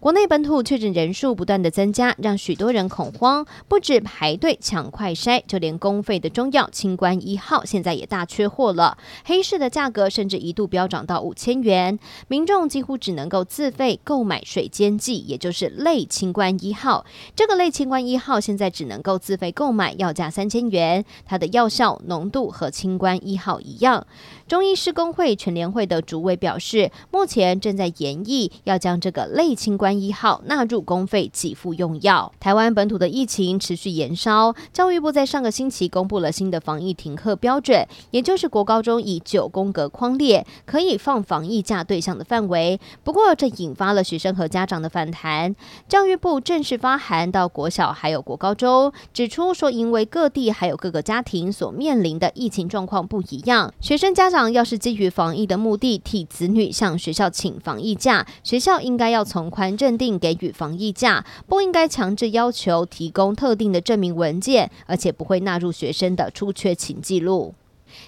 国内本土确诊人数不断的增加，让许多人恐慌。不止排队抢快筛，就连公费的中药清关一号现在也大缺货了。黑市的价格甚至一度飙涨到五千元，民众几乎只能够自费购买水煎剂，也就是类清关一号。这个类清关一号现在只能够自费购买，要价三千元。它的药效浓度和清关一号一样。中医师公会全联会的主委表示，目前正在研议要将这个类清关一号纳入公费给付用药。台湾本土的疫情持续延烧，教育部在上个星期公布了新的防疫停课标准，也就是国高中以九宫格框列可以放防疫假对象的范围。不过，这引发了学生和家长的反弹。教育部正式发函到国小还有国高中，指出说，因为各地还有各个家庭所面临的疫情状况不一样，学生家长。要是基于防疫的目的替子女向学校请防疫假，学校应该要从宽认定给予防疫假，不应该强制要求提供特定的证明文件，而且不会纳入学生的出缺勤记录。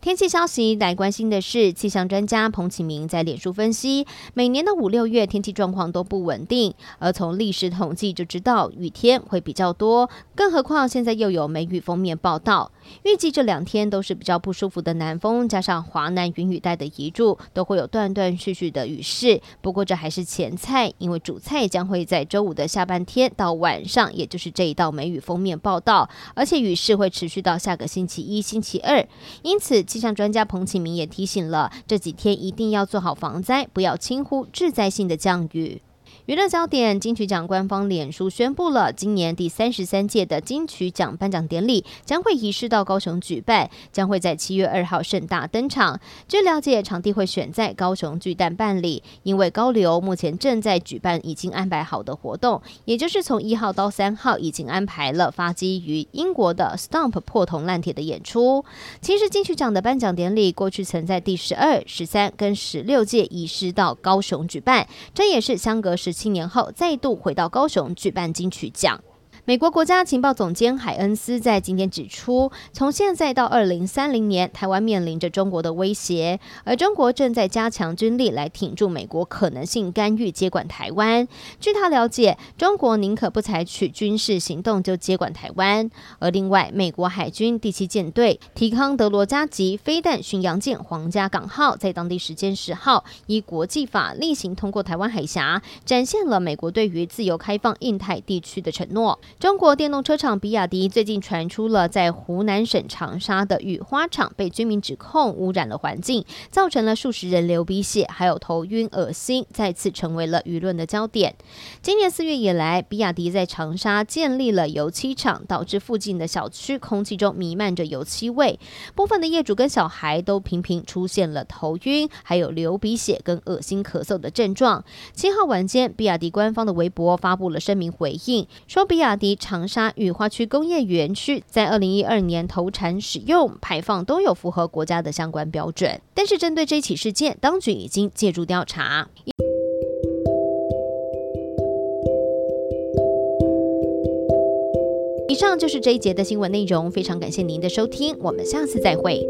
天气消息来关心的是，气象专家彭启明在脸书分析，每年的五六月天气状况都不稳定，而从历史统计就知道雨天会比较多，更何况现在又有梅雨锋面报道，预计这两天都是比较不舒服的南风，加上华南云雨带的移入，都会有断断续续的雨势。不过这还是前菜，因为主菜将会在周五的下半天到晚上，也就是这一道梅雨锋面报道，而且雨势会持续到下个星期一、星期二，因此。气象专家彭启明也提醒了，这几天一定要做好防灾，不要轻忽致灾性的降雨。娱乐焦点，金曲奖官方脸书宣布了，今年第三十三届的金曲奖颁奖典礼将会移师到高雄举办，将会在七月二号盛大登场。据了解，场地会选在高雄巨蛋办理，因为高流目前正在举办已经安排好的活动，也就是从一号到三号已经安排了发基于英国的 Stomp 破铜烂铁的演出。其实金曲奖的颁奖典礼过去曾在第十二、十三跟十六届移师到高雄举办，这也是相隔十七年后，再度回到高雄举办金曲奖。美国国家情报总监海恩斯在今天指出，从现在到二零三零年，台湾面临着中国的威胁，而中国正在加强军力来挺住美国可能性干预接管台湾。据他了解，中国宁可不采取军事行动就接管台湾。而另外，美国海军第七舰队提康德罗加级飞弹巡洋舰皇家港号在当地时间十号依国际法例行通过台湾海峡，展现了美国对于自由开放印太地区的承诺。中国电动车厂比亚迪最近传出了在湖南省长沙的雨花厂被居民指控污染了环境，造成了数十人流鼻血，还有头晕、恶心，再次成为了舆论的焦点。今年四月以来，比亚迪在长沙建立了油漆厂，导致附近的小区空气中弥漫着油漆味，部分的业主跟小孩都频频出现了头晕，还有流鼻血跟恶心咳嗽的症状。七号晚间，比亚迪官方的微博发布了声明回应，说比亚迪。长沙雨花区工业园区在二零一二年投产、使用、排放都有符合国家的相关标准，但是针对这起事件，当局已经介入调查。以上就是这一节的新闻内容，非常感谢您的收听，我们下次再会。